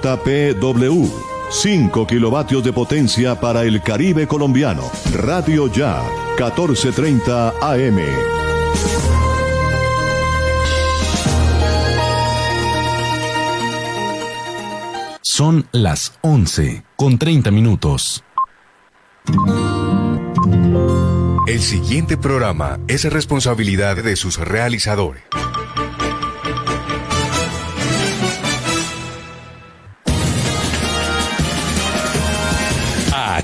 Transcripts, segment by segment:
TPW. 5 kilovatios de potencia para el Caribe colombiano. Radio Ya, 1430 AM. Son las 11 con 30 minutos. El siguiente programa es responsabilidad de sus realizadores.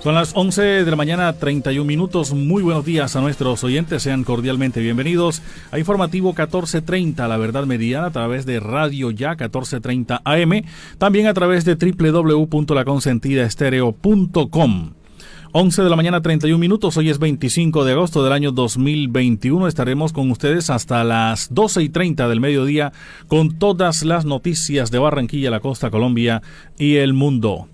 Son las 11 de la mañana, 31 minutos. Muy buenos días a nuestros oyentes. Sean cordialmente bienvenidos a Informativo 1430, La Verdad Mediana, a través de Radio Ya 1430 AM. También a través de www.laconsentidaestereo.com. 11 de la mañana, 31 minutos. Hoy es 25 de agosto del año 2021. Estaremos con ustedes hasta las 12 y 30 del mediodía con todas las noticias de Barranquilla, la costa Colombia y el mundo.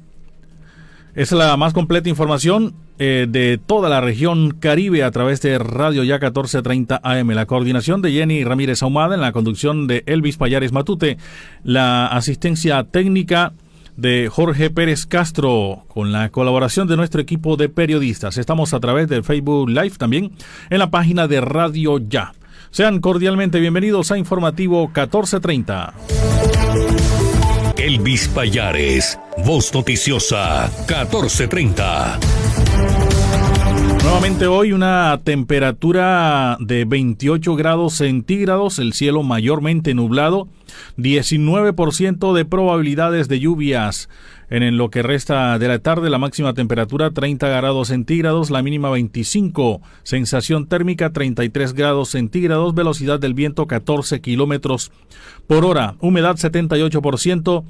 Es la más completa información eh, de toda la región Caribe a través de Radio Ya 1430 AM. La coordinación de Jenny Ramírez Ahumada en la conducción de Elvis Payares Matute. La asistencia técnica de Jorge Pérez Castro con la colaboración de nuestro equipo de periodistas. Estamos a través del Facebook Live también en la página de Radio Ya. Sean cordialmente bienvenidos a Informativo 1430. Elvis Payares, Voz Noticiosa, 1430. Nuevamente hoy una temperatura de 28 grados centígrados, el cielo mayormente nublado, 19% de probabilidades de lluvias. En lo que resta de la tarde, la máxima temperatura 30 grados centígrados, la mínima 25, sensación térmica 33 grados centígrados, velocidad del viento 14 kilómetros por hora, humedad 78%,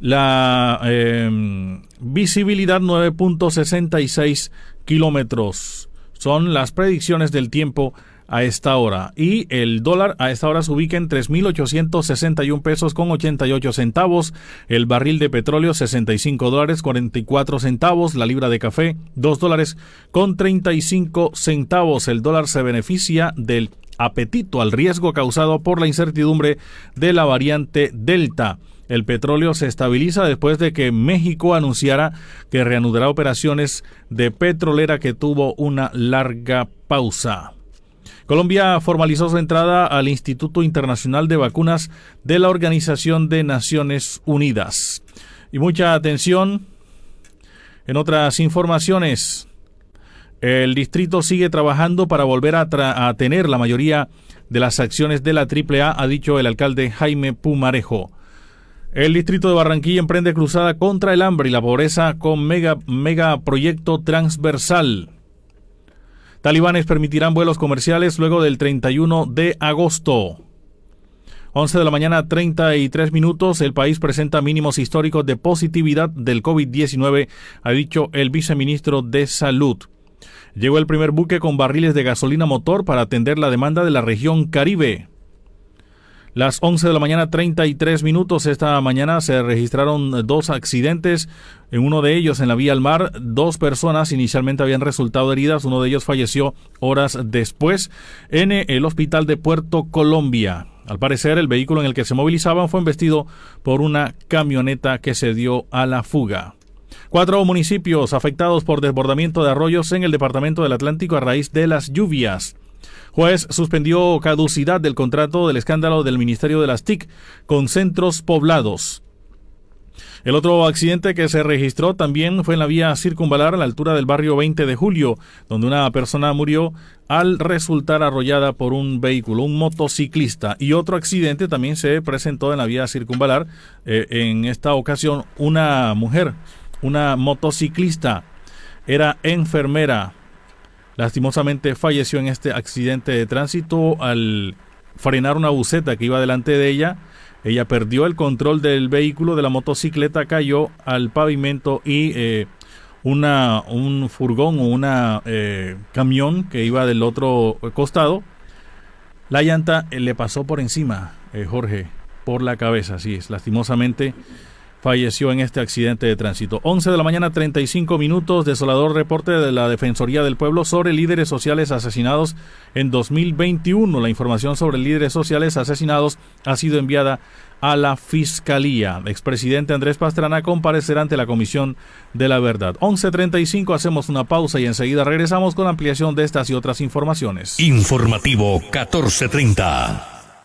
la eh, visibilidad 9.66 kilómetros. Son las predicciones del tiempo a esta hora. Y el dólar a esta hora se ubica en 3.861 pesos con 88 centavos. El barril de petróleo 65 dólares 44 centavos. La libra de café 2 dólares con 35 centavos. El dólar se beneficia del apetito al riesgo causado por la incertidumbre de la variante Delta. El petróleo se estabiliza después de que México anunciara que reanudará operaciones de petrolera que tuvo una larga pausa. Colombia formalizó su entrada al Instituto Internacional de Vacunas de la Organización de Naciones Unidas. Y mucha atención en otras informaciones. El distrito sigue trabajando para volver a, tener la mayoría de las acciones de la AAA, ha dicho el alcalde Jaime Pumarejo. El distrito de Barranquilla emprende cruzada contra el hambre y la pobreza con mega, mega proyecto transversal. Talibanes permitirán vuelos comerciales luego del 31 de agosto. 11 de la mañana, 33 minutos. El país presenta mínimos históricos de positividad del COVID-19, ha dicho el viceministro de Salud. Llegó el primer buque con barriles de gasolina motor para atender la demanda de la región Caribe. Las 11 de la mañana 33 minutos esta mañana se registraron dos accidentes, en uno de ellos en la vía al mar, dos personas inicialmente habían resultado heridas, uno de ellos falleció horas después en el hospital de Puerto Colombia. Al parecer el vehículo en el que se movilizaban fue embestido por una camioneta que se dio a la fuga. Cuatro municipios afectados por desbordamiento de arroyos en el departamento del Atlántico a raíz de las lluvias. Juez suspendió caducidad del contrato del escándalo del Ministerio de las TIC con centros poblados. El otro accidente que se registró también fue en la vía circunvalar a la altura del barrio 20 de julio, donde una persona murió al resultar arrollada por un vehículo, un motociclista. Y otro accidente también se presentó en la vía circunvalar. Eh, en esta ocasión, una mujer, una motociclista, era enfermera, lastimosamente falleció en este accidente de tránsito al frenar una buceta que iba delante de ella. Ella perdió el control del vehículo, de la motocicleta, cayó al pavimento y eh, una, un furgón o una eh, camión que iba del otro costado, la llanta eh, le pasó por encima, Jorge, por la cabeza, así es, lastimosamente falleció en este accidente de tránsito. 11 de la mañana, 35 minutos, desolador reporte de la Defensoría del Pueblo sobre líderes sociales asesinados en 2021. La información sobre líderes sociales asesinados ha sido enviada a la Fiscalía. Expresidente Andrés Pastrana comparecerá ante la Comisión de la Verdad. 11.35, hacemos una pausa y enseguida regresamos con ampliación de estas y otras informaciones. Informativo 1430.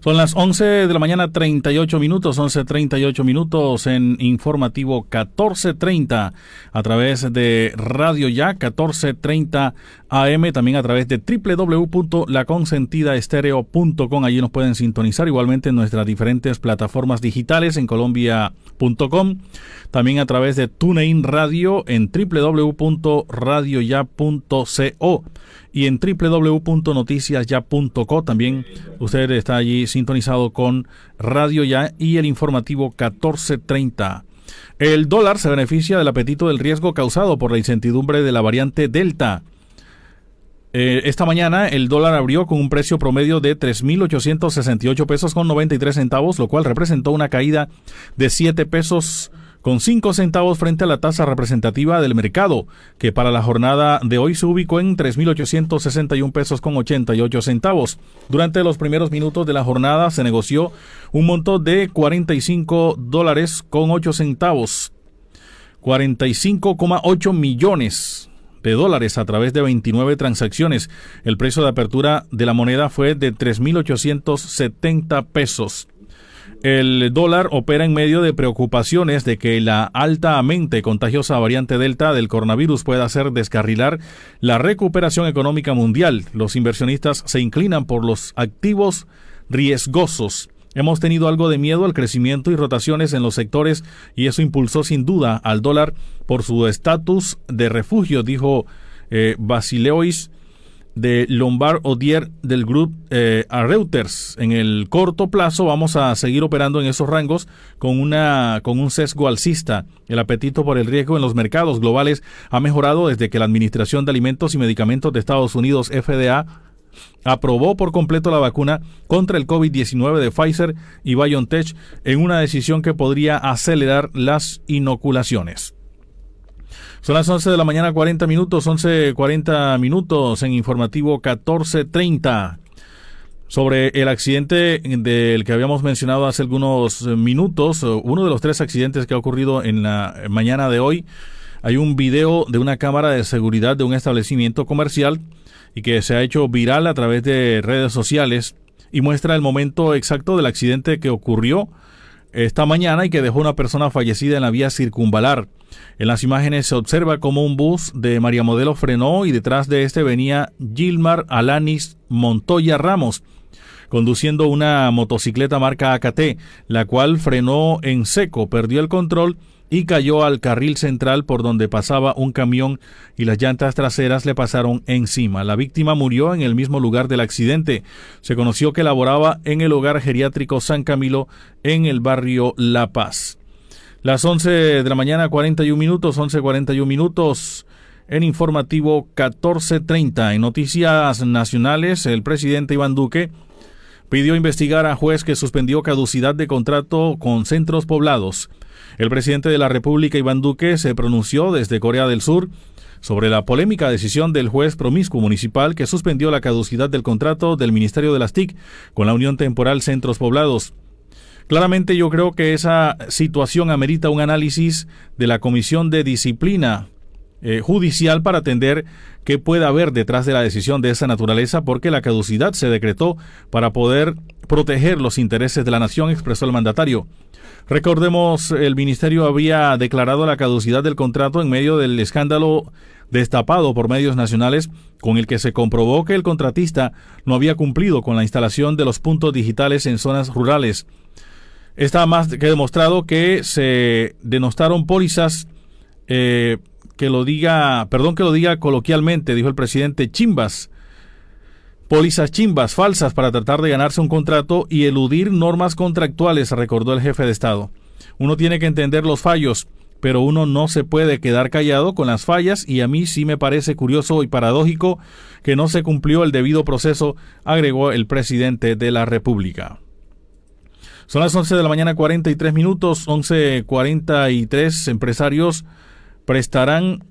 Son las 11 de la mañana 38 minutos, 11.38 minutos en informativo 1430 a través de Radio Ya 1430 AM, también a través de www.laconsentidaestereo.com. Allí nos pueden sintonizar igualmente en nuestras diferentes plataformas digitales en colombia.com, también a través de TuneIn Radio en www.radioya.co y en www.noticiasya.co. También usted está allí sintonizado con Radio Ya y el informativo 1430. El dólar se beneficia del apetito del riesgo causado por la incertidumbre de la variante Delta. Eh, esta mañana el dólar abrió con un precio promedio de 3.868 pesos con 93 centavos, lo cual representó una caída de 7 pesos con 5 centavos frente a la tasa representativa del mercado, que para la jornada de hoy se ubicó en 3.861 pesos con 88 centavos. Durante los primeros minutos de la jornada se negoció un monto de 45 dólares con 8 centavos, 45,8 millones de dólares a través de 29 transacciones. El precio de apertura de la moneda fue de 3.870 pesos. El dólar opera en medio de preocupaciones de que la altamente contagiosa variante Delta del coronavirus pueda hacer descarrilar la recuperación económica mundial. Los inversionistas se inclinan por los activos riesgosos. Hemos tenido algo de miedo al crecimiento y rotaciones en los sectores y eso impulsó sin duda al dólar por su estatus de refugio, dijo eh, Basileois de Lombard Odier del grupo eh, a Reuters. En el corto plazo vamos a seguir operando en esos rangos con, una, con un sesgo alcista. El apetito por el riesgo en los mercados globales ha mejorado desde que la Administración de Alimentos y Medicamentos de Estados Unidos, FDA, aprobó por completo la vacuna contra el COVID-19 de Pfizer y BioNTech en una decisión que podría acelerar las inoculaciones. Son las 11 de la mañana, 40 minutos, 11.40 minutos en informativo 1430. Sobre el accidente del que habíamos mencionado hace algunos minutos, uno de los tres accidentes que ha ocurrido en la mañana de hoy, hay un video de una cámara de seguridad de un establecimiento comercial y que se ha hecho viral a través de redes sociales y muestra el momento exacto del accidente que ocurrió esta mañana y que dejó una persona fallecida en la vía circunvalar. En las imágenes se observa cómo un bus de María Modelo frenó y detrás de este venía Gilmar Alanis Montoya Ramos, conduciendo una motocicleta marca AKT, la cual frenó en seco, perdió el control y cayó al carril central por donde pasaba un camión y las llantas traseras le pasaron encima. La víctima murió en el mismo lugar del accidente. Se conoció que laboraba en el hogar geriátrico San Camilo en el barrio La Paz. Las 11 de la mañana, 41 minutos, 11.41 minutos. En informativo 14.30. En noticias nacionales, el presidente Iván Duque pidió investigar a juez que suspendió caducidad de contrato con centros poblados. El presidente de la República, Iván Duque, se pronunció desde Corea del Sur sobre la polémica decisión del juez promiscuo municipal que suspendió la caducidad del contrato del Ministerio de las TIC con la Unión Temporal Centros Poblados. Claramente yo creo que esa situación amerita un análisis de la Comisión de Disciplina eh, Judicial para atender qué puede haber detrás de la decisión de esa naturaleza porque la caducidad se decretó para poder proteger los intereses de la nación, expresó el mandatario. Recordemos, el ministerio había declarado la caducidad del contrato en medio del escándalo destapado por medios nacionales con el que se comprobó que el contratista no había cumplido con la instalación de los puntos digitales en zonas rurales. Está más que demostrado que se denostaron pólizas eh, que lo diga, perdón que lo diga coloquialmente, dijo el presidente Chimbas, Pólizas chimbas falsas para tratar de ganarse un contrato y eludir normas contractuales, recordó el jefe de Estado. Uno tiene que entender los fallos, pero uno no se puede quedar callado con las fallas y a mí sí me parece curioso y paradójico que no se cumplió el debido proceso, agregó el presidente de la República. Son las 11 de la mañana 43 minutos, 11.43 empresarios prestarán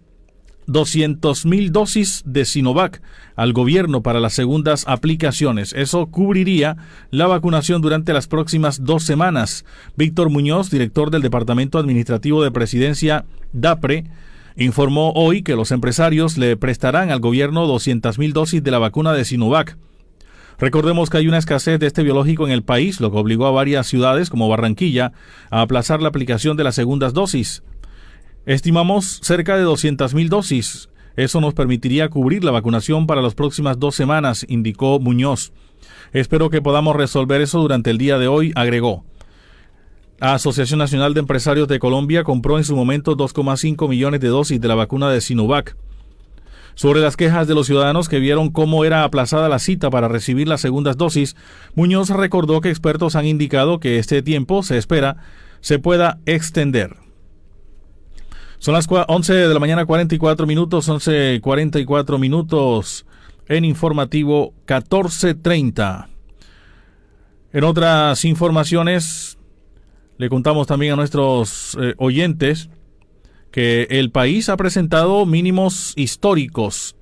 200.000 dosis de Sinovac al gobierno para las segundas aplicaciones. Eso cubriría la vacunación durante las próximas dos semanas. Víctor Muñoz, director del Departamento Administrativo de Presidencia DAPRE, informó hoy que los empresarios le prestarán al gobierno 200.000 dosis de la vacuna de Sinovac. Recordemos que hay una escasez de este biológico en el país, lo que obligó a varias ciudades como Barranquilla a aplazar la aplicación de las segundas dosis. Estimamos cerca de 200.000 dosis. Eso nos permitiría cubrir la vacunación para las próximas dos semanas, indicó Muñoz. Espero que podamos resolver eso durante el día de hoy, agregó. La Asociación Nacional de Empresarios de Colombia compró en su momento 2,5 millones de dosis de la vacuna de Sinovac. Sobre las quejas de los ciudadanos que vieron cómo era aplazada la cita para recibir las segundas dosis, Muñoz recordó que expertos han indicado que este tiempo, se espera, se pueda extender. Son las 11 de la mañana 44 minutos, 11.44 minutos en informativo 14.30. En otras informaciones, Le contamos también a nuestros eh, oyentes que el país ha presentado mínimos históricos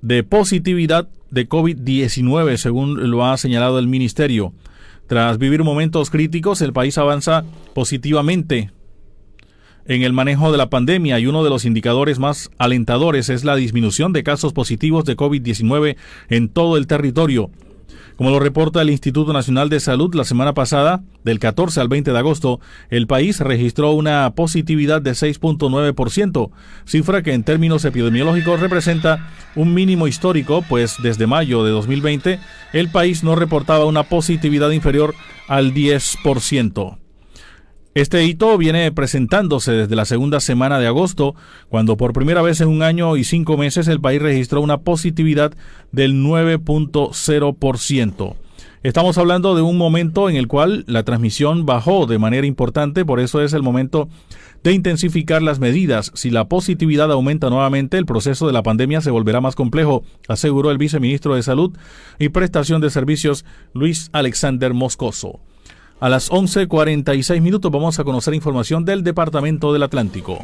de positividad de COVID-19, según lo ha señalado el ministerio. Tras vivir momentos críticos, el país avanza positivamente en el manejo de la pandemia y uno de los indicadores más alentadores es la disminución de casos positivos de COVID-19 en todo el territorio. Como lo reporta el Instituto Nacional de Salud, la semana pasada, del 14 al 20 de agosto, el país registró una positividad de 6.9%, cifra que en términos epidemiológicos representa un mínimo histórico, pues desde mayo de 2020 el país no reportaba una positividad inferior al 10%. Este hito viene presentándose desde la segunda semana de agosto, cuando por primera vez en un año y cinco meses el país registró una positividad del 9.0%. Estamos hablando de un momento en el cual la transmisión bajó de manera importante, por eso es el momento de intensificar las medidas. Si la positividad aumenta nuevamente, el proceso de la pandemia se volverá más complejo, aseguró el viceministro de Salud y Prestación de Servicios Luis Alexander Moscoso. A las 11.46 minutos vamos a conocer información del Departamento del Atlántico.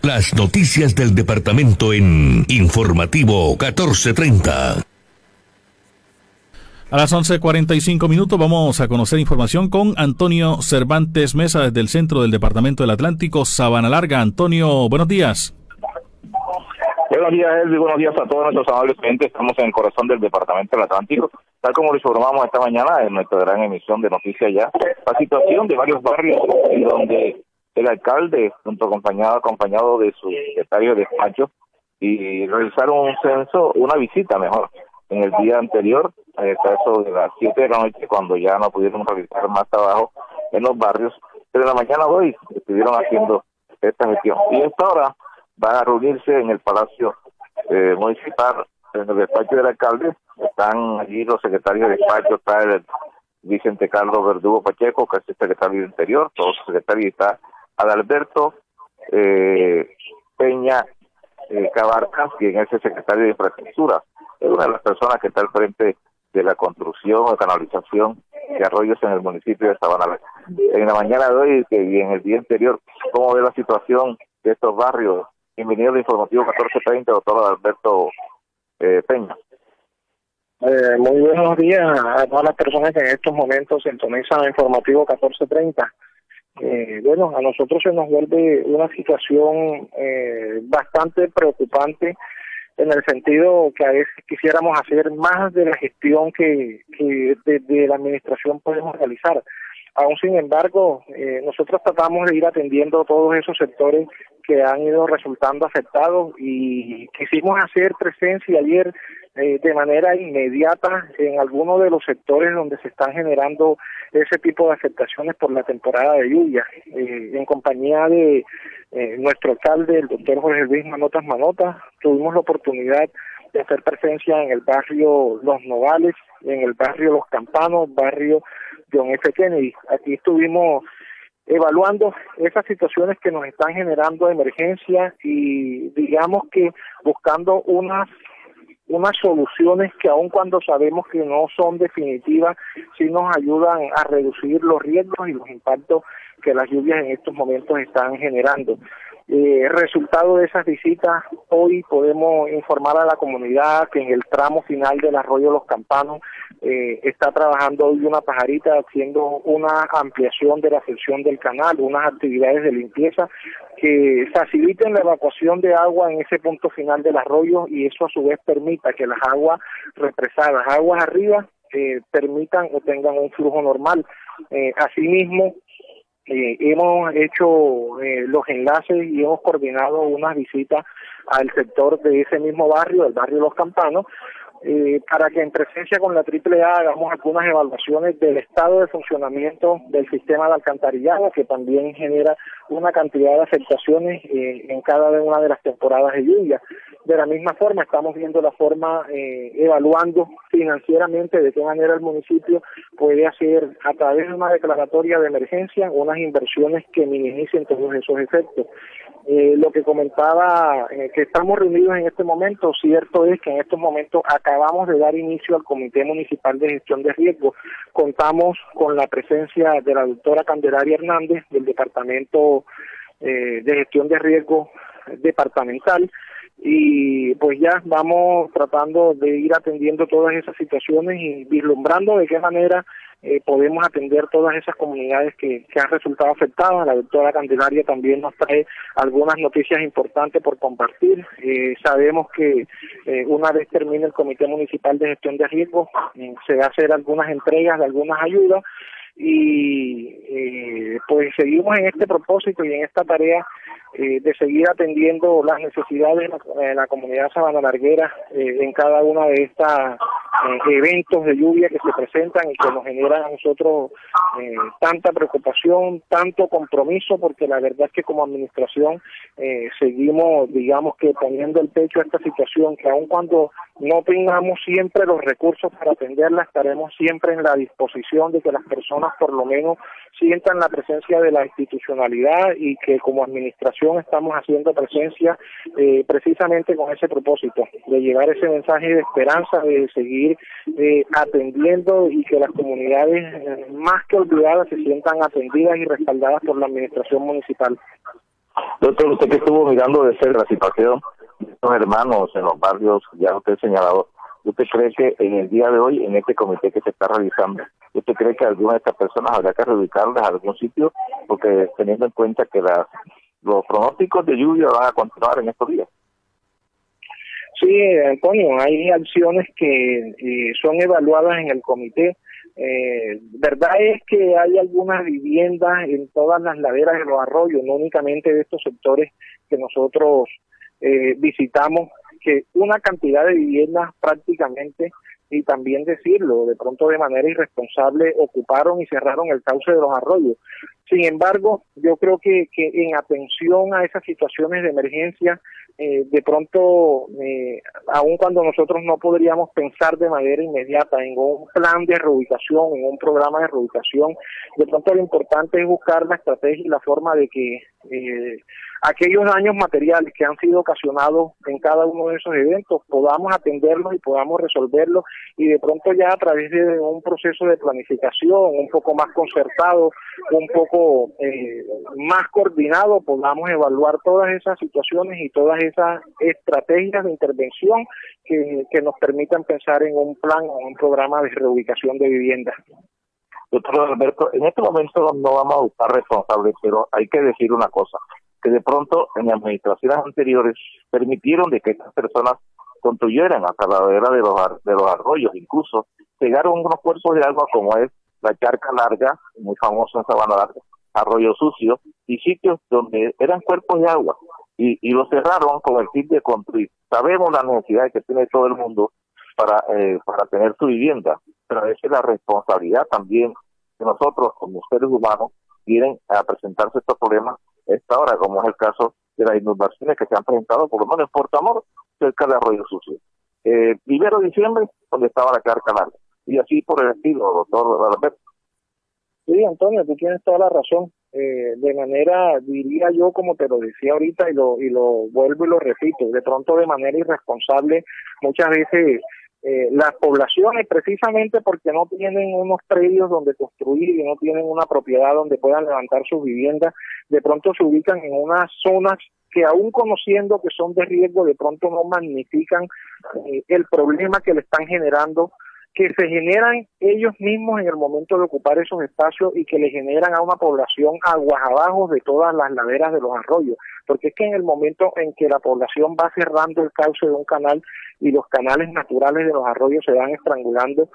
Las noticias del departamento en Informativo 1430. A las 11.45 minutos vamos a conocer información con Antonio Cervantes Mesa desde el centro del Departamento del Atlántico, Sabana Larga. Antonio, buenos días. Buenos días, Elvi. Buenos días a todos nuestros amables clientes. Estamos en el corazón del Departamento del Atlántico. Tal como lo informamos esta mañana en nuestra gran emisión de noticias ya, la situación de varios barrios en donde el alcalde, junto acompañado, acompañado de su secretario de despacho, y realizaron un censo, una visita mejor, en el día anterior, a eso de las 7 de la noche, cuando ya no pudieron realizar más trabajo en los barrios, pero en la mañana hoy estuvieron haciendo esta gestión. Y esta hora van a reunirse en el Palacio eh, Municipal en el despacho del alcalde, están allí los secretarios de despacho, está el Vicente Carlos Verdugo Pacheco, que es el secretario de Interior, todos los secretarios, está Adalberto eh, Peña eh, Cabarcas, quien es el secretario de Infraestructura, es una de las personas que está al frente de la construcción o canalización de arroyos en el municipio de Sabana. En la mañana de hoy y en el día anterior, ¿cómo ve la situación de estos barrios? Bienvenido al informativo 1430, doctor Adalberto eh, Peña. Eh, muy buenos días a todas las personas que en estos momentos sintonizan informativo 1430. Eh, bueno, a nosotros se nos vuelve una situación eh, bastante preocupante en el sentido que a veces quisiéramos hacer más de la gestión que, que desde la administración podemos realizar. Aún sin embargo, eh, nosotros tratamos de ir atendiendo todos esos sectores que han ido resultando afectados y quisimos hacer presencia ayer eh, de manera inmediata en algunos de los sectores donde se están generando ese tipo de afectaciones por la temporada de lluvia. Eh, en compañía de nuestro alcalde, el doctor Jorge Luis Manotas Manotas, tuvimos la oportunidad de hacer presencia en el barrio Los Novales, en el barrio Los Campanos, barrio John F. Kennedy. Aquí estuvimos evaluando esas situaciones que nos están generando emergencia y digamos que buscando unas unas soluciones que aun cuando sabemos que no son definitivas, sí nos ayudan a reducir los riesgos y los impactos que las lluvias en estos momentos están generando. Eh, resultado de esas visitas, hoy podemos informar a la comunidad que en el tramo final del arroyo Los Campanos eh, está trabajando hoy una pajarita haciendo una ampliación de la sección del canal, unas actividades de limpieza que faciliten la evacuación de agua en ese punto final del arroyo y eso a su vez permita que las aguas represadas, aguas arriba, eh, permitan o tengan un flujo normal. Eh, asimismo, eh, hemos hecho eh, los enlaces y hemos coordinado unas visitas al sector de ese mismo barrio, el barrio Los Campanos, eh, para que en presencia con la AAA hagamos algunas evaluaciones del estado de funcionamiento del sistema de alcantarillado, que también genera una cantidad de afectaciones en cada una de las temporadas de lluvia. De la misma forma, estamos viendo la forma, eh, evaluando financieramente de qué manera el municipio puede hacer a través de una declaratoria de emergencia unas inversiones que minimicen todos esos efectos. Eh, lo que comentaba, eh, que estamos reunidos en este momento, cierto es que en estos momentos acabamos de dar inicio al Comité Municipal de Gestión de Riesgo. Contamos con la presencia de la doctora Candelaria Hernández del Departamento eh, de Gestión de Riesgo Departamental y pues ya vamos tratando de ir atendiendo todas esas situaciones y vislumbrando de qué manera eh, podemos atender todas esas comunidades que, que han resultado afectadas. La doctora Candelaria también nos trae algunas noticias importantes por compartir. Eh, sabemos que eh, una vez termine el Comité Municipal de Gestión de Riesgos, se va a hacer algunas entregas de algunas ayudas y eh, pues seguimos en este propósito y en esta tarea eh, de seguir atendiendo las necesidades de la, comunidad sabana larguera eh, en cada uno de estos eventos de lluvia que se presentan y que nos generan a nosotros tanta preocupación, tanto compromiso, porque la verdad es que como administración seguimos, digamos que poniendo el pecho a esta situación, que aun cuando no tengamos siempre los recursos para atenderla, estaremos siempre en la disposición de que las personas por lo menos sientan la presencia de la institucionalidad y que como administración estamos haciendo presencia eh, precisamente con ese propósito, de llevar ese mensaje de esperanza, de seguir eh, atendiendo y que las comunidades eh, más que olvidadas se sientan atendidas y respaldadas por la administración municipal. Doctor, usted que estuvo mirando de cerca la situación de estos hermanos en los barrios, ya usted señalado, ¿usted cree que en el día de hoy, en este comité que se está realizando, ¿usted cree que alguna de estas personas habría que reubicarlas a algún sitio? Porque teniendo en cuenta que las, los pronósticos de lluvia van a continuar en estos días. Sí, Antonio, hay acciones que eh, son evaluadas en el comité eh, verdad es que hay algunas viviendas en todas las laderas de los arroyos, no únicamente de estos sectores que nosotros eh, visitamos, que una cantidad de viviendas prácticamente, y también decirlo, de pronto de manera irresponsable, ocuparon y cerraron el cauce de los arroyos. Sin embargo, yo creo que, que en atención a esas situaciones de emergencia, eh, de pronto, eh, aun cuando nosotros no podríamos pensar de manera inmediata en un plan de reubicación, en un programa de reubicación, de pronto lo importante es buscar la estrategia y la forma de que eh, aquellos daños materiales que han sido ocasionados en cada uno de esos eventos podamos atenderlos y podamos resolverlos y de pronto ya a través de un proceso de planificación un poco más concertado, un poco eh, más coordinado, podamos evaluar todas esas situaciones y todas esas estrategias de intervención que, que nos permitan pensar en un plan o un programa de reubicación de viviendas. Doctor Alberto, en este momento no vamos a buscar responsables, pero hay que decir una cosa que de pronto en administraciones anteriores permitieron de que estas personas construyeran hasta la ladera de los, de los arroyos, incluso llegaron unos cuerpos de agua como es la charca larga, muy famoso en Sabana Larga, arroyo sucio, y sitios donde eran cuerpos de agua, y, y lo cerraron con el fin de construir. Sabemos la necesidad que tiene todo el mundo para, eh, para tener su vivienda, pero veces la responsabilidad también de nosotros como seres humanos vienen a presentarse estos problemas esta hora, como es el caso de las inundaciones que se han presentado, por lo menos en Portamor, cerca de Arroyo Sucio. Eh, primero de diciembre, donde estaba la carga larga. Y así por el estilo, doctor Alberto. Sí, Antonio, tú tienes toda la razón. Eh, de manera, diría yo, como te lo decía ahorita, y lo, y lo vuelvo y lo repito, de pronto de manera irresponsable, muchas veces eh, las poblaciones precisamente porque no tienen unos predios donde construir y no tienen una propiedad donde puedan levantar sus viviendas, de pronto se ubican en unas zonas que aún conociendo que son de riesgo, de pronto no magnifican eh, el problema que le están generando que se generan ellos mismos en el momento de ocupar esos espacios y que le generan a una población aguas abajo de todas las laderas de los arroyos, porque es que en el momento en que la población va cerrando el cauce de un canal y los canales naturales de los arroyos se van estrangulando,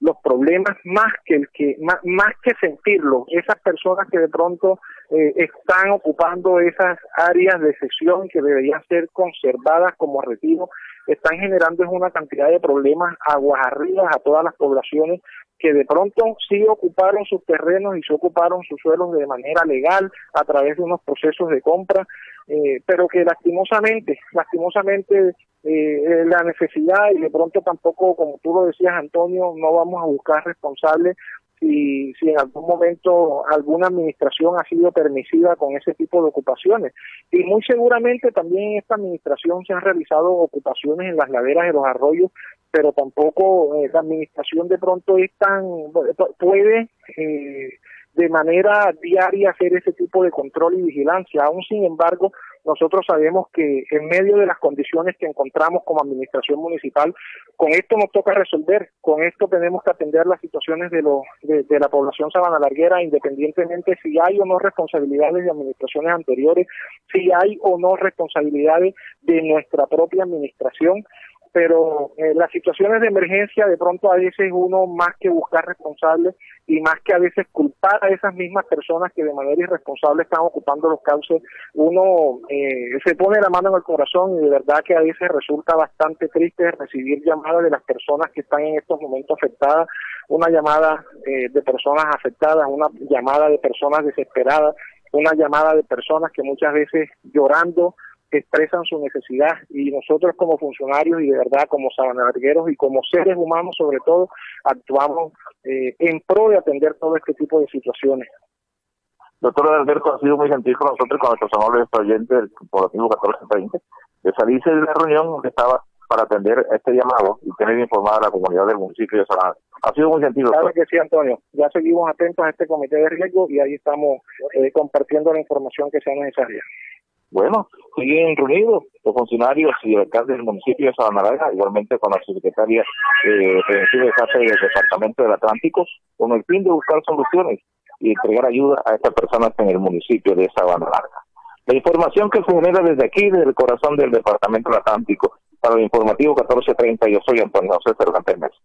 los problemas más que el que más, más que sentirlo, esas personas que de pronto eh, están ocupando esas áreas de sesión que deberían ser conservadas como retiro, están generando es una cantidad de problemas aguas arriba a todas las poblaciones que de pronto sí ocuparon sus terrenos y se ocuparon sus suelos de manera legal a través de unos procesos de compra, eh, pero que lastimosamente, lastimosamente eh, la necesidad y de pronto tampoco, como tú lo decías, Antonio, no vamos a buscar responsables si, si en algún momento alguna administración ha sido permisiva con ese tipo de ocupaciones. Y muy seguramente también en esta administración se han realizado ocupaciones en las laderas de los arroyos, pero tampoco eh, la administración de pronto es tan, puede eh, de manera diaria hacer ese tipo de control y vigilancia. Aún sin embargo, nosotros sabemos que en medio de las condiciones que encontramos como administración municipal, con esto nos toca resolver, con esto tenemos que atender las situaciones de, lo, de, la población sabana larguera, independientemente si hay o no responsabilidades de administraciones anteriores, si hay o no responsabilidades de nuestra propia administración pero eh, las situaciones de emergencia de pronto a veces uno más que buscar responsables y más que a veces culpar a esas mismas personas que de manera irresponsable están ocupando los cauces, uno eh, se pone la mano en el corazón y de verdad que a veces resulta bastante triste recibir llamadas de las personas que están en estos momentos afectadas, una llamada eh, de personas afectadas, una llamada de personas desesperadas, una llamada de personas que muchas veces llorando expresan su necesidad y nosotros como funcionarios y de verdad como sabanargueros y como seres humanos sobre todo actuamos eh, en pro de atender todo este tipo de situaciones. Doctor Alberto ha sido muy gentil con nosotros, con nuestros amables oyentes del corporativo 1430, de salirse de la reunión donde estaba para atender este llamado y tener informada a la comunidad del municipio de Sabana. Ha sido muy gentil. Claro que sí, Antonio. Ya seguimos atentos a este comité de riesgo y ahí estamos eh, compartiendo la información que sea necesaria. Bueno, siguen reunidos los funcionarios y el alcalde del municipio de Sabana igualmente con la secretaria eh, de del Departamento del Atlántico, con el fin de buscar soluciones y entregar ayuda a estas personas en el municipio de Sabana Larga. La información que se genera desde aquí, desde el corazón del Departamento del Atlántico, para el informativo 1430, yo soy Antonio José Cervantes Mesa.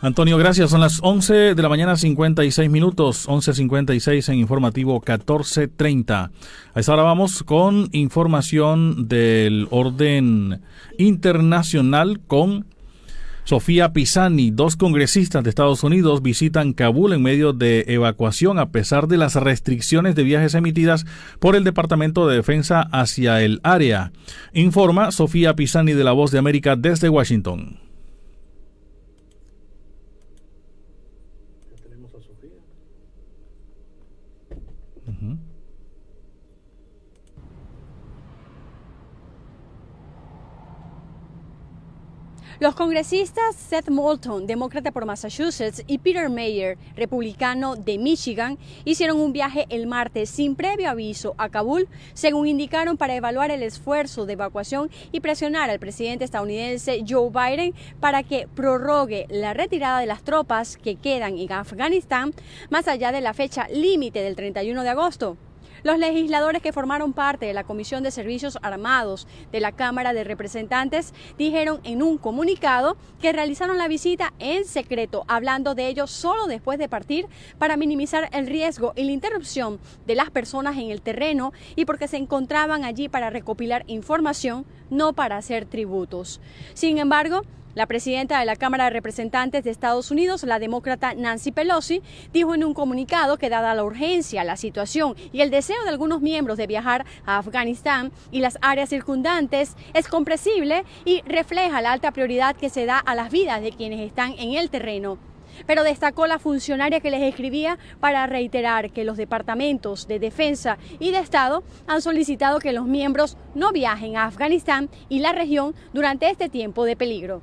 Antonio, gracias. Son las 11 de la mañana, 56 minutos, 11.56 en informativo 14.30. A esta hora vamos con información del orden internacional con Sofía Pisani. Dos congresistas de Estados Unidos visitan Kabul en medio de evacuación a pesar de las restricciones de viajes emitidas por el Departamento de Defensa hacia el área. Informa Sofía Pisani de La Voz de América desde Washington. vamos a Los congresistas Seth Moulton, demócrata por Massachusetts, y Peter Mayer, republicano de Michigan, hicieron un viaje el martes sin previo aviso a Kabul, según indicaron para evaluar el esfuerzo de evacuación y presionar al presidente estadounidense Joe Biden para que prorrogue la retirada de las tropas que quedan en Afganistán más allá de la fecha límite del 31 de agosto. Los legisladores que formaron parte de la Comisión de Servicios Armados de la Cámara de Representantes dijeron en un comunicado que realizaron la visita en secreto, hablando de ello solo después de partir para minimizar el riesgo y la interrupción de las personas en el terreno y porque se encontraban allí para recopilar información, no para hacer tributos. Sin embargo, la presidenta de la Cámara de Representantes de Estados Unidos, la demócrata Nancy Pelosi, dijo en un comunicado que dada la urgencia, la situación y el deseo de algunos miembros de viajar a Afganistán y las áreas circundantes, es comprensible y refleja la alta prioridad que se da a las vidas de quienes están en el terreno pero destacó la funcionaria que les escribía para reiterar que los departamentos de defensa y de Estado han solicitado que los miembros no viajen a Afganistán y la región durante este tiempo de peligro.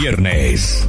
viernes.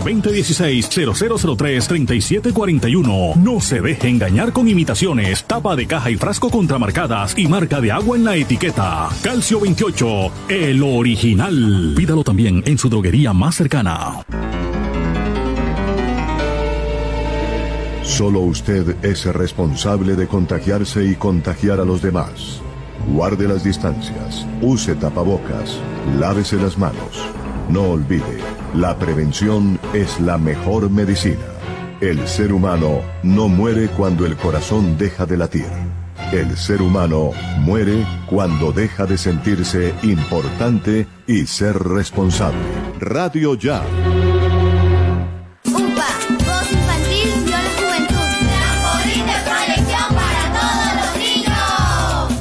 2016-0003-3741. No se deje engañar con imitaciones, tapa de caja y frasco contramarcadas y marca de agua en la etiqueta. Calcio 28, el original. Pídalo también en su droguería más cercana. Solo usted es responsable de contagiarse y contagiar a los demás. Guarde las distancias, use tapabocas, lávese las manos. No olvide, la prevención es la mejor medicina. El ser humano no muere cuando el corazón deja de latir. El ser humano muere cuando deja de sentirse importante y ser responsable. Radio Ya.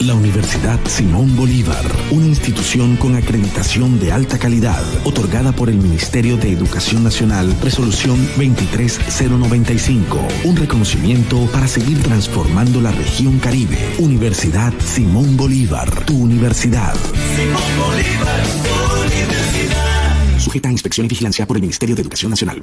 La Universidad Simón Bolívar, una institución con acreditación de alta calidad, otorgada por el Ministerio de Educación Nacional, resolución 23095, un reconocimiento para seguir transformando la región Caribe. Universidad Simón Bolívar, tu universidad. Sujeta a inspección y vigilancia por el Ministerio de Educación Nacional.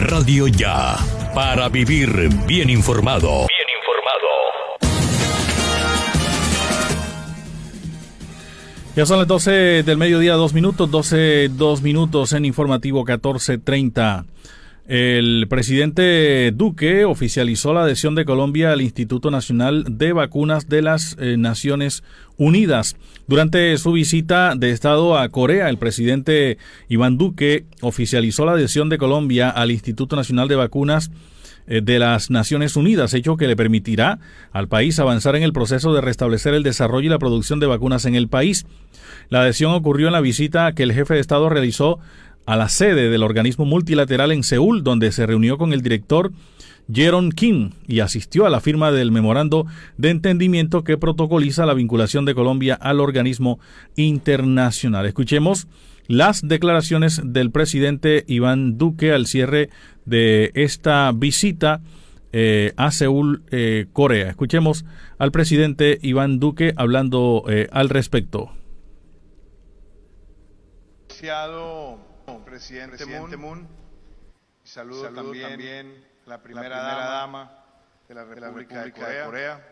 Radio Ya, para vivir bien informado. Bien Ya son las 12 del mediodía, dos minutos, 12, dos minutos en informativo 1430. El presidente Duque oficializó la adhesión de Colombia al Instituto Nacional de Vacunas de las eh, Naciones Unidas. Durante su visita de Estado a Corea, el presidente Iván Duque oficializó la adhesión de Colombia al Instituto Nacional de Vacunas eh, de las Naciones Unidas, hecho que le permitirá al país avanzar en el proceso de restablecer el desarrollo y la producción de vacunas en el país. La adhesión ocurrió en la visita que el jefe de Estado realizó a la sede del organismo multilateral en Seúl, donde se reunió con el director Jeron Kim y asistió a la firma del memorando de entendimiento que protocoliza la vinculación de Colombia al organismo internacional. Escuchemos las declaraciones del presidente Iván Duque al cierre de esta visita eh, a Seúl, eh, Corea. Escuchemos al presidente Iván Duque hablando eh, al respecto. Presidente, presidente Moon. Saludo, Saludo también, también, la primera, la primera dama, de la República, de, la República de, Corea. de Corea.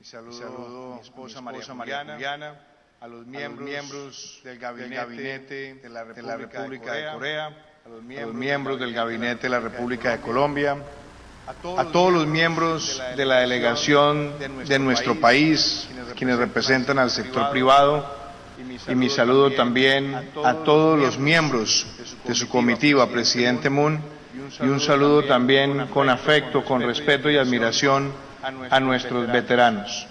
Y saludo, y saludo a mi esposa, mi esposa María, María Juliana, a los miembros, del, gabinete, de la República, de, Corea, a los miembros, del gabinete de la República de Colombia, a todos los miembros de la delegación de nuestro país, quienes representan al sector privado, y mi saludo también a todos los miembros de su comitiva, presidente Moon, y un saludo también con afecto, con respeto y admiración a nuestros veteranos.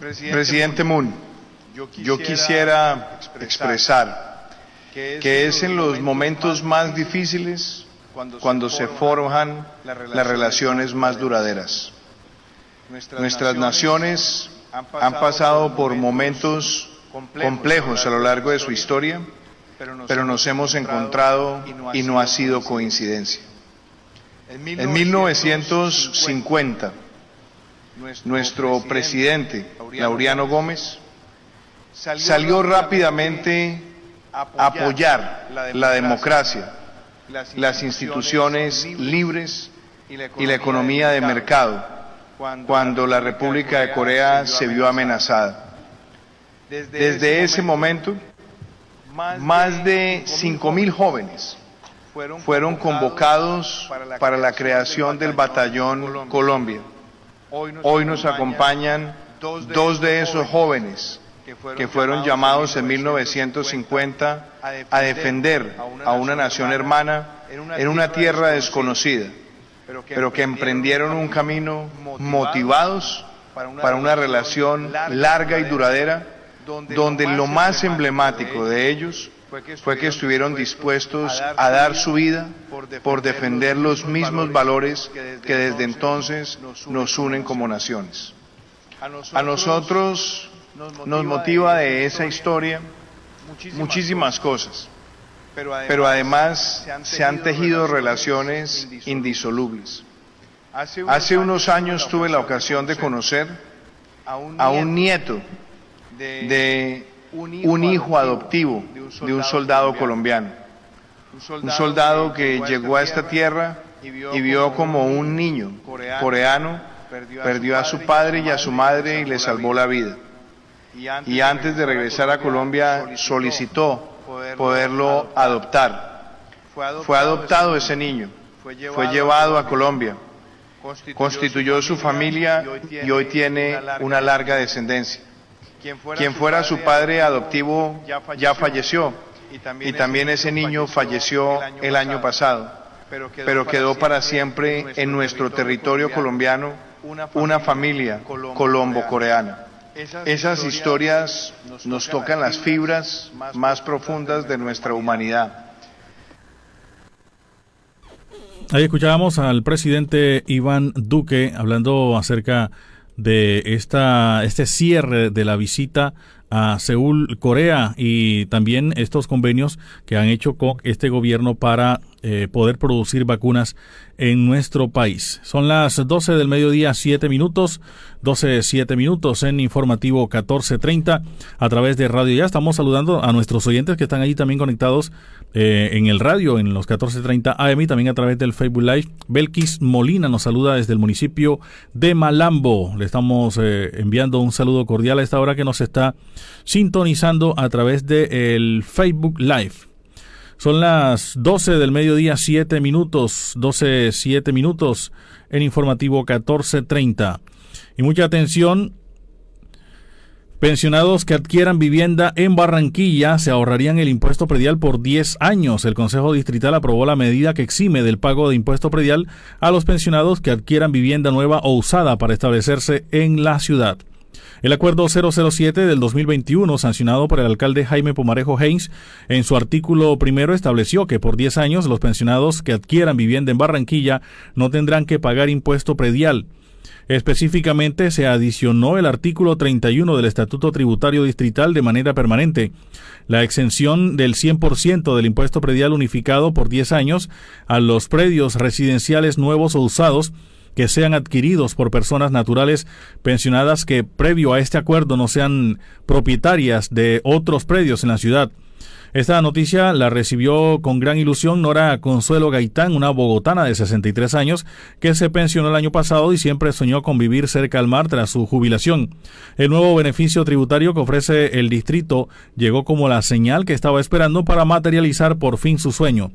Presidente Moon, yo quisiera expresar que es en los momentos más difíciles cuando se forjan las relaciones más duraderas. Nuestras naciones han pasado por momentos complejos a lo largo de su historia, pero nos hemos encontrado y no ha sido coincidencia. En 1950, nuestro presidente, Laureano Gómez, salió rápidamente a apoyar la democracia, las instituciones libres y la economía de mercado cuando la República de Corea se vio amenazada. Desde ese momento, más de 5.000 jóvenes fueron convocados para la creación del Batallón Colombia. Hoy nos acompañan dos de esos jóvenes que fueron llamados en 1950 a defender a una nación hermana en una tierra desconocida pero que emprendieron un camino motivados para una relación larga y duradera, donde lo más emblemático de ellos fue que estuvieron dispuestos a dar su vida por defender los mismos valores que desde entonces nos unen como naciones. A nosotros nos motiva de esa historia muchísimas cosas pero además se han tejido relaciones indisolubles. Hace unos años tuve la ocasión de conocer a un nieto de un hijo adoptivo de un soldado colombiano. Un soldado que llegó a esta tierra y vio como un niño coreano perdió a su padre y a su madre y le salvó la vida. Y antes de regresar a Colombia solicitó poderlo adoptar. Fue adoptado ese niño, fue llevado a Colombia, constituyó su familia y hoy tiene una larga descendencia. Quien fuera su padre adoptivo ya falleció. y también ese niño falleció el año pasado, pero quedó para siempre en nuestro territorio colombiano una familia colombo-coreana. Esas historias nos tocan las fibras más profundas de nuestra humanidad. Ahí escuchábamos al presidente Iván Duque hablando acerca de esta, este cierre de la visita a Seúl, Corea, y también estos convenios que han hecho este gobierno para eh, poder producir vacunas en nuestro país. Son las 12 del mediodía, 7 minutos, 12, 7 minutos en informativo 1430 a través de radio. Ya estamos saludando a nuestros oyentes que están ahí también conectados eh, en el radio, en los 1430 AM y también a través del Facebook Live. Belkis Molina nos saluda desde el municipio de Malambo. Le estamos eh, enviando un saludo cordial a esta hora que nos está sintonizando a través del Facebook Live. Son las 12 del mediodía, 7 minutos, 12, 7 minutos en informativo 1430. Y mucha atención, Pensionados que adquieran vivienda en Barranquilla se ahorrarían el impuesto predial por 10 años. El Consejo Distrital aprobó la medida que exime del pago de impuesto predial a los pensionados que adquieran vivienda nueva o usada para establecerse en la ciudad. El acuerdo 007 del 2021, sancionado por el alcalde Jaime Pomarejo Haynes, en su artículo primero estableció que por 10 años los pensionados que adquieran vivienda en Barranquilla no tendrán que pagar impuesto predial. Específicamente se adicionó el artículo 31 del Estatuto Tributario Distrital de manera permanente, la exención del 100% del impuesto predial unificado por 10 años a los predios residenciales nuevos o usados que sean adquiridos por personas naturales pensionadas que previo a este acuerdo no sean propietarias de otros predios en la ciudad. Esta noticia la recibió con gran ilusión Nora Consuelo Gaitán, una bogotana de 63 años que se pensionó el año pasado y siempre soñó con vivir cerca al mar tras su jubilación. El nuevo beneficio tributario que ofrece el distrito llegó como la señal que estaba esperando para materializar por fin su sueño.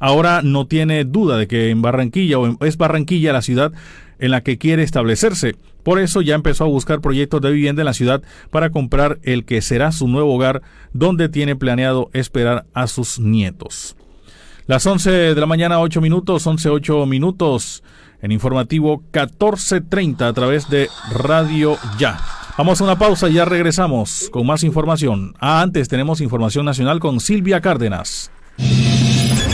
Ahora no tiene duda de que en Barranquilla o es Barranquilla la ciudad en la que quiere establecerse. Por eso ya empezó a buscar proyectos de vivienda en la ciudad para comprar el que será su nuevo hogar donde tiene planeado esperar a sus nietos. Las 11 de la mañana, 8 minutos, 11, 8 minutos en informativo 1430 a través de Radio Ya. Vamos a una pausa y ya regresamos con más información. Ah, antes tenemos información nacional con Silvia Cárdenas.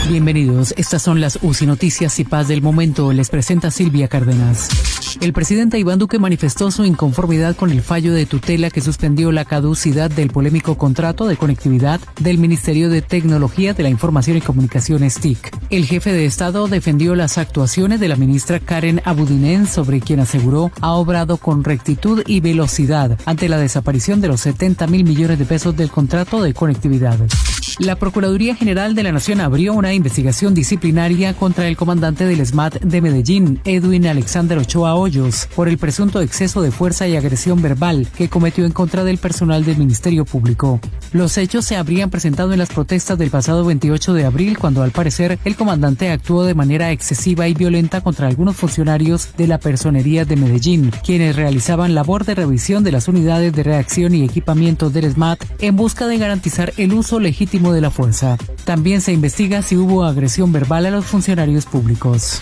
Bienvenidos, estas son las UCI Noticias y Paz del Momento. Les presenta Silvia Cárdenas. El presidente Iván Duque manifestó su inconformidad con el fallo de tutela que suspendió la caducidad del polémico contrato de conectividad del Ministerio de Tecnología de la Información y Comunicaciones TIC. El jefe de Estado defendió las actuaciones de la ministra Karen Abudinen, sobre quien aseguró ha obrado con rectitud y velocidad ante la desaparición de los 70 mil millones de pesos del contrato de conectividad. La Procuraduría General de la Nación abrió una investigación disciplinaria contra el comandante del SMAT de Medellín, Edwin Alexander Ochoa Hoyos, por el presunto exceso de fuerza y agresión verbal que cometió en contra del personal del Ministerio Público. Los hechos se habrían presentado en las protestas del pasado 28 de abril, cuando al parecer el comandante actuó de manera excesiva y violenta contra algunos funcionarios de la personería de Medellín, quienes realizaban labor de revisión de las unidades de reacción y equipamiento del SMAT en busca de garantizar el uso legítimo de la fuerza. También se investiga si hubo agresión verbal a los funcionarios públicos.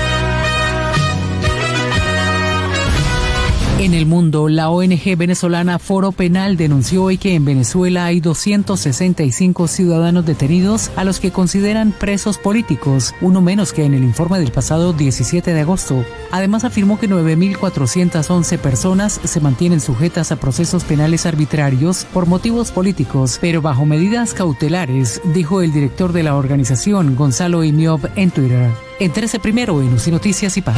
En el mundo, la ONG venezolana Foro Penal denunció hoy que en Venezuela hay 265 ciudadanos detenidos a los que consideran presos políticos, uno menos que en el informe del pasado 17 de agosto. Además afirmó que 9.411 personas se mantienen sujetas a procesos penales arbitrarios por motivos políticos, pero bajo medidas cautelares, dijo el director de la organización, Gonzalo Imiob, en Twitter. Entérese primero en UCI Noticias y Paz.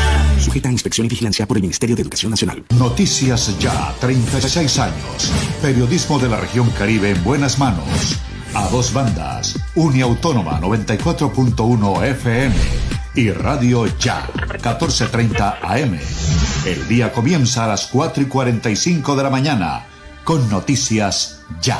Inspección y vigilancia por el Ministerio de Educación Nacional. Noticias Ya, 36 años. Periodismo de la región Caribe en buenas manos. A dos bandas. Uniautónoma 94.1 FM y Radio Ya, 1430 AM. El día comienza a las 4 y 45 de la mañana con Noticias Ya.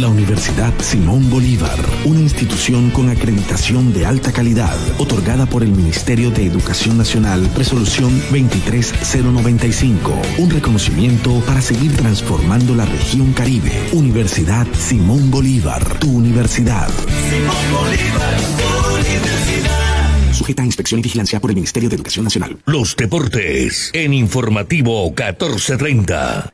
La Universidad Simón Bolívar, una institución con acreditación de alta calidad, otorgada por el Ministerio de Educación Nacional, resolución 23095, un reconocimiento para seguir transformando la región Caribe. Universidad Simón Bolívar, tu universidad. Simón Bolívar, tu universidad. Sujeta a inspección y vigilancia por el Ministerio de Educación Nacional. Los deportes en informativo 1430.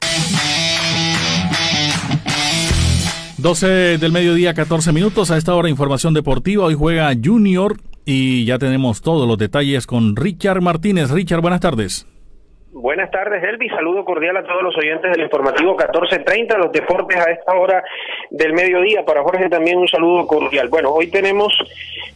12 del mediodía, 14 minutos. A esta hora, información deportiva. Hoy juega Junior y ya tenemos todos los detalles con Richard Martínez. Richard, buenas tardes. Buenas tardes, Elvis. Saludo cordial a todos los oyentes del informativo 1430, los deportes a esta hora del mediodía. Para Jorge también un saludo cordial. Bueno, hoy tenemos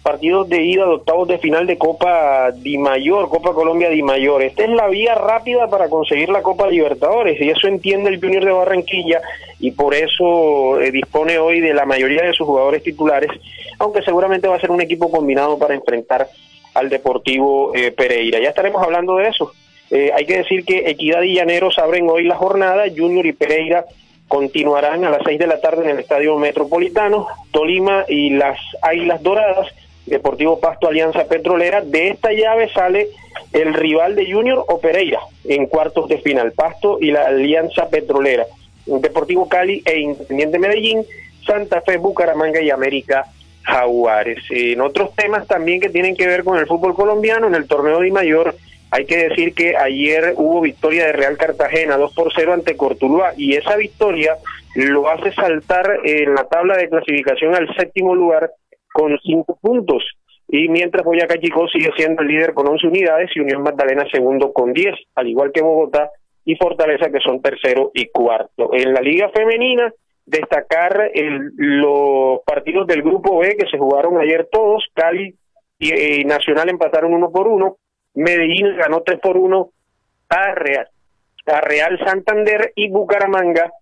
partidos de ida de octavos de final de Copa Di Mayor, Copa Colombia Di Mayor. Esta es la vía rápida para conseguir la Copa Libertadores y eso entiende el Junior de Barranquilla y por eso eh, dispone hoy de la mayoría de sus jugadores titulares, aunque seguramente va a ser un equipo combinado para enfrentar al Deportivo eh, Pereira. Ya estaremos hablando de eso. Eh, hay que decir que Equidad y Llaneros abren hoy la jornada, Junior y Pereira continuarán a las seis de la tarde en el Estadio Metropolitano, Tolima y las Águilas Doradas, Deportivo Pasto Alianza Petrolera. De esta llave sale el rival de Junior o Pereira en cuartos de final, Pasto y la Alianza Petrolera. Deportivo Cali e Independiente Medellín, Santa Fe, Bucaramanga y América Jaguares. En otros temas también que tienen que ver con el fútbol colombiano, en el torneo de mayor hay que decir que ayer hubo victoria de Real Cartagena 2 por 0 ante Cortuluá y esa victoria lo hace saltar en la tabla de clasificación al séptimo lugar con 5 puntos. Y mientras Boyacá Chico sigue siendo el líder con 11 unidades y Unión Magdalena segundo con 10, al igual que Bogotá y Fortaleza que son tercero y cuarto. En la Liga Femenina, destacar el, los partidos del Grupo B que se jugaron ayer todos, Cali y eh, Nacional empataron uno por uno, Medellín ganó 3 por 1 a Real, a Real Santander y Bucaramanga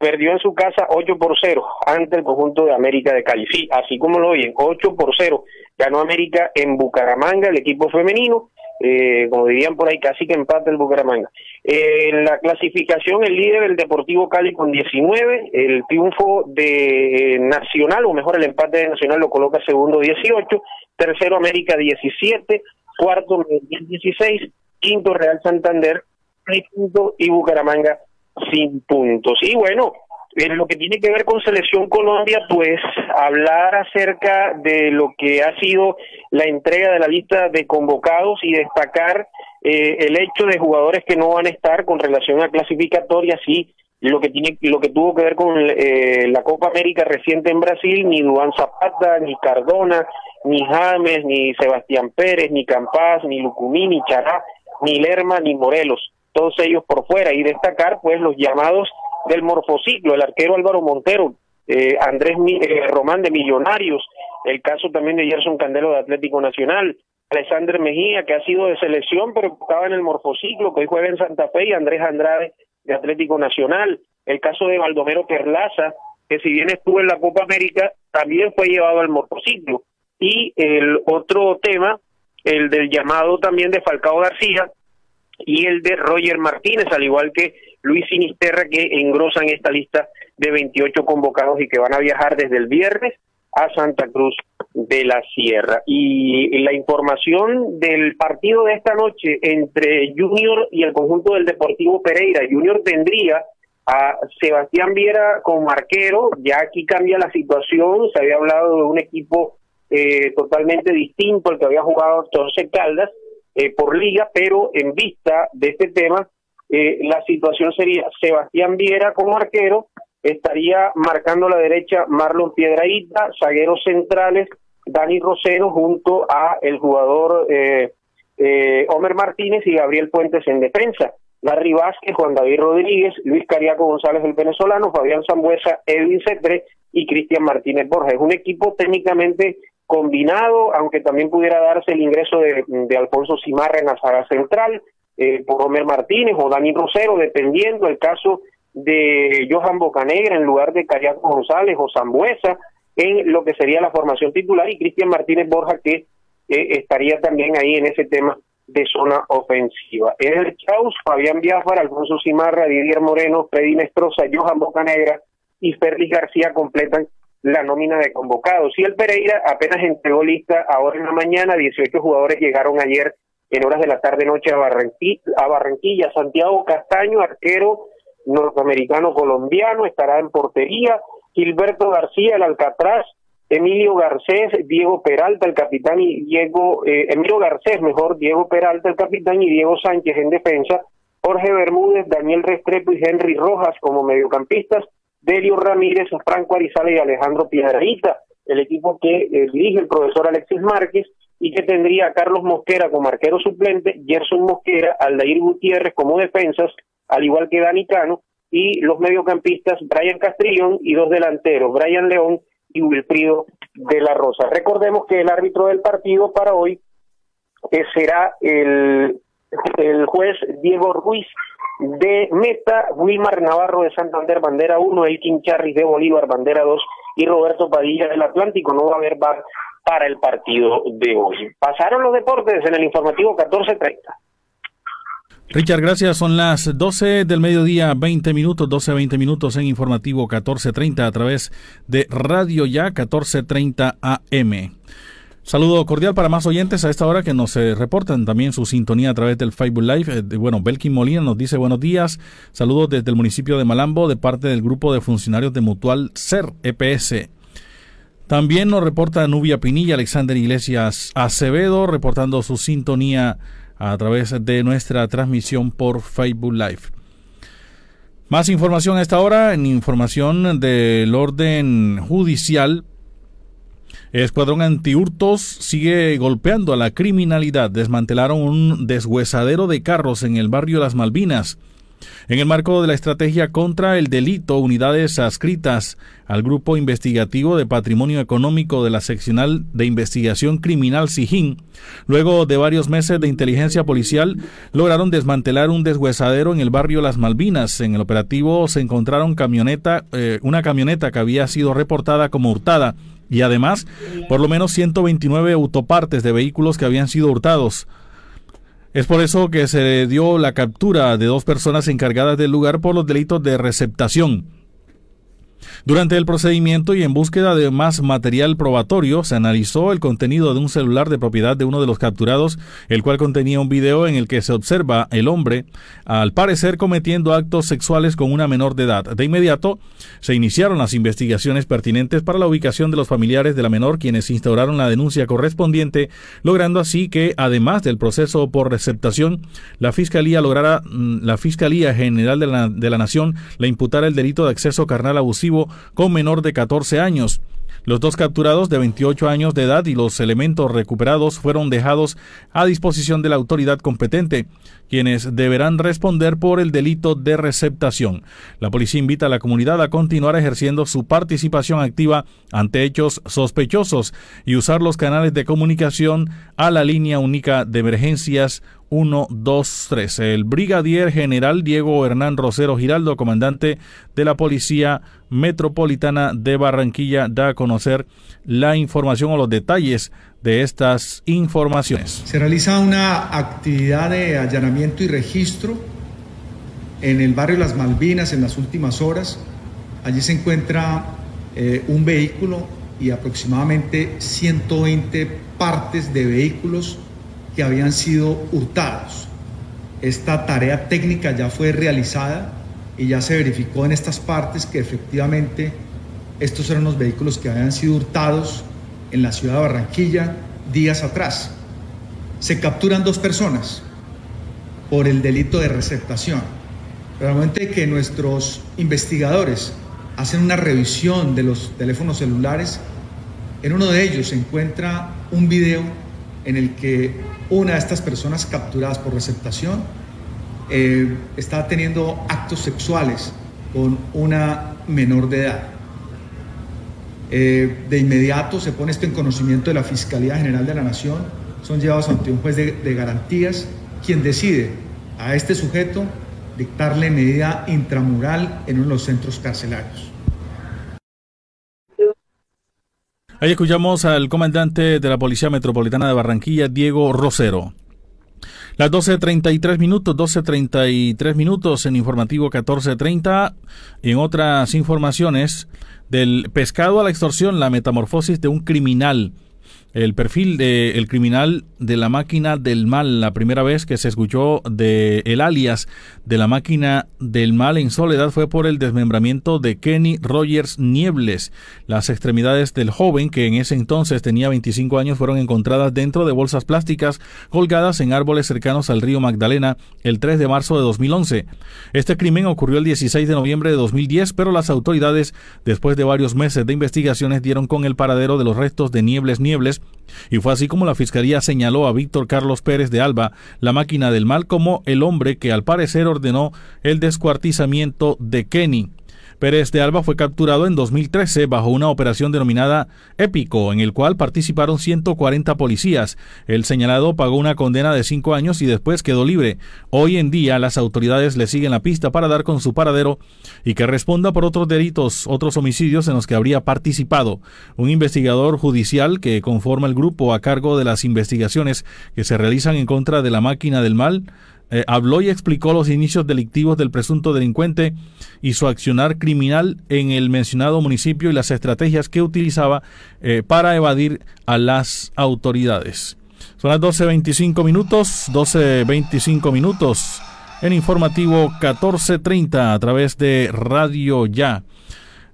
perdió en su casa 8 por 0 ante el conjunto de América de Cali. Sí, así como lo oyen, 8 por 0 ganó América en Bucaramanga, el equipo femenino. Eh, como dirían por ahí, casi que empata el Bucaramanga. Eh, en la clasificación, el líder, el Deportivo Cali con 19, el triunfo de Nacional, o mejor el empate de Nacional lo coloca segundo 18, tercero América 17, cuarto Medellín 16, quinto Real Santander 6 puntos y Bucaramanga sin puntos. Y bueno, en lo que tiene que ver con Selección Colombia, pues hablar acerca de lo que ha sido la entrega de la lista de convocados y destacar eh, el hecho de jugadores que no van a estar con relación a clasificatorias y lo que tiene lo que tuvo que ver con eh, la Copa América reciente en Brasil, ni Duan Zapata, ni Cardona, ni James, ni Sebastián Pérez, ni Campas, ni Lucumí, ni Chará, ni Lerma, ni Morelos, todos ellos por fuera, y destacar pues los llamados del morfociclo, el arquero Álvaro Montero, eh, Andrés eh, Román de Millonarios, el caso también de Gerson Candelo de Atlético Nacional, Alexander Mejía, que ha sido de selección, pero estaba en el morfociclo, que hoy juega en Santa Fe, y Andrés Andrade de Atlético Nacional, el caso de Baldomero Perlaza, que si bien estuvo en la Copa América, también fue llevado al morfociclo. Y el otro tema, el del llamado también de Falcao García y el de Roger Martínez, al igual que Luis Sinisterra, que engrosan esta lista de 28 convocados y que van a viajar desde el viernes a Santa Cruz de la Sierra. Y la información del partido de esta noche entre Junior y el conjunto del Deportivo Pereira. Junior tendría a Sebastián Viera como arquero, ya aquí cambia la situación, se había hablado de un equipo eh, totalmente distinto al que había jugado Torce Caldas eh, por liga, pero en vista de este tema, eh, la situación sería Sebastián Viera como arquero, estaría marcando la derecha Marlon Piedraíta, zagueros centrales Dani Rosero junto a el jugador eh, Homer Martínez y Gabriel Puentes en defensa. Larry Vázquez, Juan David Rodríguez, Luis Cariaco González el venezolano, Fabián Zambuesa, Edwin Cetre y Cristian Martínez Borges. Es un equipo técnicamente combinado, aunque también pudiera darse el ingreso de, de Alfonso Cimarra en la saga central, eh, por Romer Martínez o Dani Rosero, dependiendo el caso de Johan Bocanegra en lugar de Cariaco González o Zambuesa en lo que sería la formación titular y Cristian Martínez Borja que eh, estaría también ahí en ese tema de zona ofensiva. el Chaus, Fabián Biafar, Alfonso Cimarra, Didier Moreno, Freddy Nestroza, Johan Bocanegra y Félix García completan la nómina de convocados. Y el Pereira apenas entregó lista ahora en la mañana, 18 jugadores llegaron ayer en horas de la tarde-noche a Barranquilla, a Barranquilla. Santiago Castaño, arquero norteamericano colombiano, estará en portería. Gilberto García, el Alcatraz, Emilio Garcés, Diego Peralta, el capitán, y Diego, eh, Emilio Garcés, mejor, Diego Peralta, el capitán, y Diego Sánchez en defensa, Jorge Bermúdez, Daniel Restrepo y Henry Rojas como mediocampistas, Delio Ramírez, Franco Arizala y Alejandro Piedraíta, el equipo que eh, dirige el profesor Alexis Márquez, y que tendría a Carlos Mosquera como arquero suplente, Gerson Mosquera, Aldair Gutiérrez como defensas, al igual que Dani Cano, y los mediocampistas Brian Castrillón y dos delanteros, Brian León y Wilfrido de la Rosa. Recordemos que el árbitro del partido para hoy será el, el juez Diego Ruiz de Meta, Wilmar Navarro de Santander, bandera 1, Elkin Charris de Bolívar, bandera 2 y Roberto Padilla del Atlántico. No va a haber bar para el partido de hoy. Pasaron los deportes en el informativo 1430. Richard, gracias. Son las 12 del mediodía, 20 minutos, 12 a 20 minutos en informativo 1430 a través de Radio Ya 1430 AM. Saludo cordial para más oyentes a esta hora que nos eh, reportan también su sintonía a través del Facebook Live. Eh, bueno, Belkin Molina nos dice buenos días. Saludos desde el municipio de Malambo de parte del grupo de funcionarios de Mutual SER EPS. También nos reporta Nubia Pinilla, Alexander Iglesias Acevedo, reportando su sintonía a través de nuestra transmisión por Facebook Live. Más información a esta hora, en información del orden judicial. Escuadrón antihurtos sigue golpeando a la criminalidad. Desmantelaron un deshuesadero de carros en el barrio Las Malvinas. En el marco de la estrategia contra el delito, unidades adscritas al Grupo Investigativo de Patrimonio Económico de la Seccional de Investigación Criminal SIJIN, luego de varios meses de inteligencia policial, lograron desmantelar un deshuesadero en el barrio Las Malvinas. En el operativo se encontraron camioneta, eh, una camioneta que había sido reportada como hurtada y además por lo menos 129 autopartes de vehículos que habían sido hurtados. Es por eso que se dio la captura de dos personas encargadas del lugar por los delitos de receptación durante el procedimiento y en búsqueda de más material probatorio, se analizó el contenido de un celular de propiedad de uno de los capturados, el cual contenía un video en el que se observa el hombre, al parecer cometiendo actos sexuales con una menor de edad. De inmediato, se iniciaron las investigaciones pertinentes para la ubicación de los familiares de la menor, quienes instauraron la denuncia correspondiente, logrando así que, además del proceso por receptación, la Fiscalía lograra, mm, la Fiscalía General de la, de la Nación le imputara el delito de acceso carnal abusivo con menor de 14 años. Los dos capturados de 28 años de edad y los elementos recuperados fueron dejados a disposición de la autoridad competente, quienes deberán responder por el delito de receptación. La policía invita a la comunidad a continuar ejerciendo su participación activa ante hechos sospechosos y usar los canales de comunicación a la línea única de emergencias 123. El brigadier general Diego Hernán Rosero Giraldo, comandante de la Policía Metropolitana de Barranquilla, da a conocer la información o los detalles de estas informaciones. Se realiza una actividad de allanamiento y registro en el barrio Las Malvinas en las últimas horas. Allí se encuentra eh, un vehículo y aproximadamente 120 partes de vehículos que habían sido hurtados. Esta tarea técnica ya fue realizada y ya se verificó en estas partes que efectivamente estos eran los vehículos que habían sido hurtados en la ciudad de Barranquilla días atrás. Se capturan dos personas por el delito de receptación. Pero al momento de que nuestros investigadores hacen una revisión de los teléfonos celulares, en uno de ellos se encuentra un video en el que una de estas personas capturadas por receptación eh, está teniendo actos sexuales con una menor de edad. Eh, de inmediato se pone esto en conocimiento de la Fiscalía General de la Nación, son llevados ante un juez de, de garantías, quien decide a este sujeto dictarle medida intramural en uno de los centros carcelarios. Ahí escuchamos al comandante de la Policía Metropolitana de Barranquilla, Diego Rosero. Las 12.33 minutos, 12.33 minutos en informativo 14.30. En otras informaciones, del pescado a la extorsión, la metamorfosis de un criminal el perfil del el criminal de la máquina del mal, la primera vez que se escuchó de el alias de la máquina del mal en soledad fue por el desmembramiento de Kenny Rogers Niebles. Las extremidades del joven, que en ese entonces tenía 25 años, fueron encontradas dentro de bolsas plásticas colgadas en árboles cercanos al río Magdalena el 3 de marzo de 2011. Este crimen ocurrió el 16 de noviembre de 2010, pero las autoridades, después de varios meses de investigaciones, dieron con el paradero de los restos de Niebles Niebles y fue así como la Fiscalía señaló a Víctor Carlos Pérez de Alba, la máquina del mal, como el hombre que al parecer ordenó el descuartizamiento de Kenny. Pérez de Alba fue capturado en 2013 bajo una operación denominada Épico, en el cual participaron 140 policías. El señalado pagó una condena de cinco años y después quedó libre. Hoy en día las autoridades le siguen la pista para dar con su paradero y que responda por otros delitos, otros homicidios en los que habría participado. Un investigador judicial que conforma el grupo a cargo de las investigaciones que se realizan en contra de la máquina del mal eh, habló y explicó los inicios delictivos del presunto delincuente y su accionar criminal en el mencionado municipio y las estrategias que utilizaba eh, para evadir a las autoridades. Son las 12.25 minutos, 12.25 minutos en informativo 1430 a través de Radio Ya.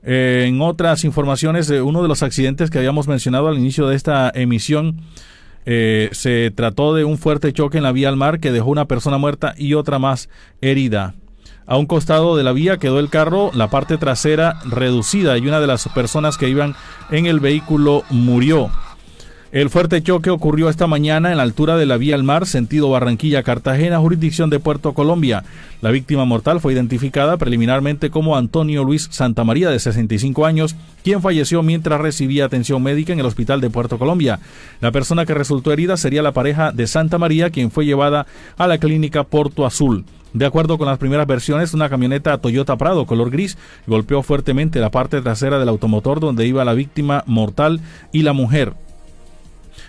Eh, en otras informaciones, uno de los accidentes que habíamos mencionado al inicio de esta emisión eh, se trató de un fuerte choque en la vía al mar que dejó una persona muerta y otra más herida. A un costado de la vía quedó el carro, la parte trasera reducida y una de las personas que iban en el vehículo murió. El fuerte choque ocurrió esta mañana en la altura de la vía al mar, sentido Barranquilla-Cartagena, jurisdicción de Puerto Colombia. La víctima mortal fue identificada preliminarmente como Antonio Luis Santamaría, de 65 años, quien falleció mientras recibía atención médica en el hospital de Puerto Colombia. La persona que resultó herida sería la pareja de Santa María, quien fue llevada a la clínica Porto Azul. De acuerdo con las primeras versiones, una camioneta Toyota Prado color gris golpeó fuertemente la parte trasera del automotor donde iba la víctima mortal y la mujer.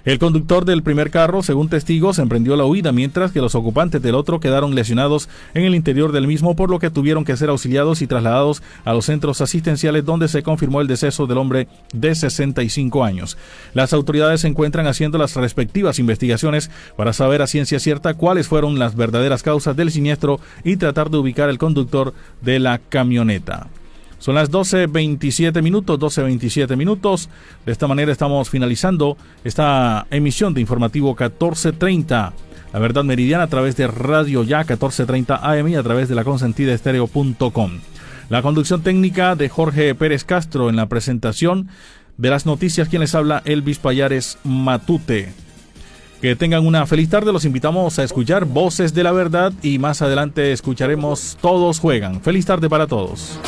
El conductor del primer carro, según testigos, emprendió la huida, mientras que los ocupantes del otro quedaron lesionados en el interior del mismo, por lo que tuvieron que ser auxiliados y trasladados a los centros asistenciales donde se confirmó el deceso del hombre de 65 años. Las autoridades se encuentran haciendo las respectivas investigaciones para saber a ciencia cierta cuáles fueron las verdaderas causas del siniestro y tratar de ubicar al conductor de la camioneta. Son las 12.27 minutos, 12.27 minutos. De esta manera estamos finalizando esta emisión de informativo 1430. La verdad meridiana a través de Radio Ya 1430 AM y a través de la consentida estéreo.com. La conducción técnica de Jorge Pérez Castro en la presentación de las noticias. Quien les habla, Elvis Payares Matute. Que tengan una feliz tarde. Los invitamos a escuchar Voces de la Verdad y más adelante escucharemos Todos Juegan. Feliz tarde para todos.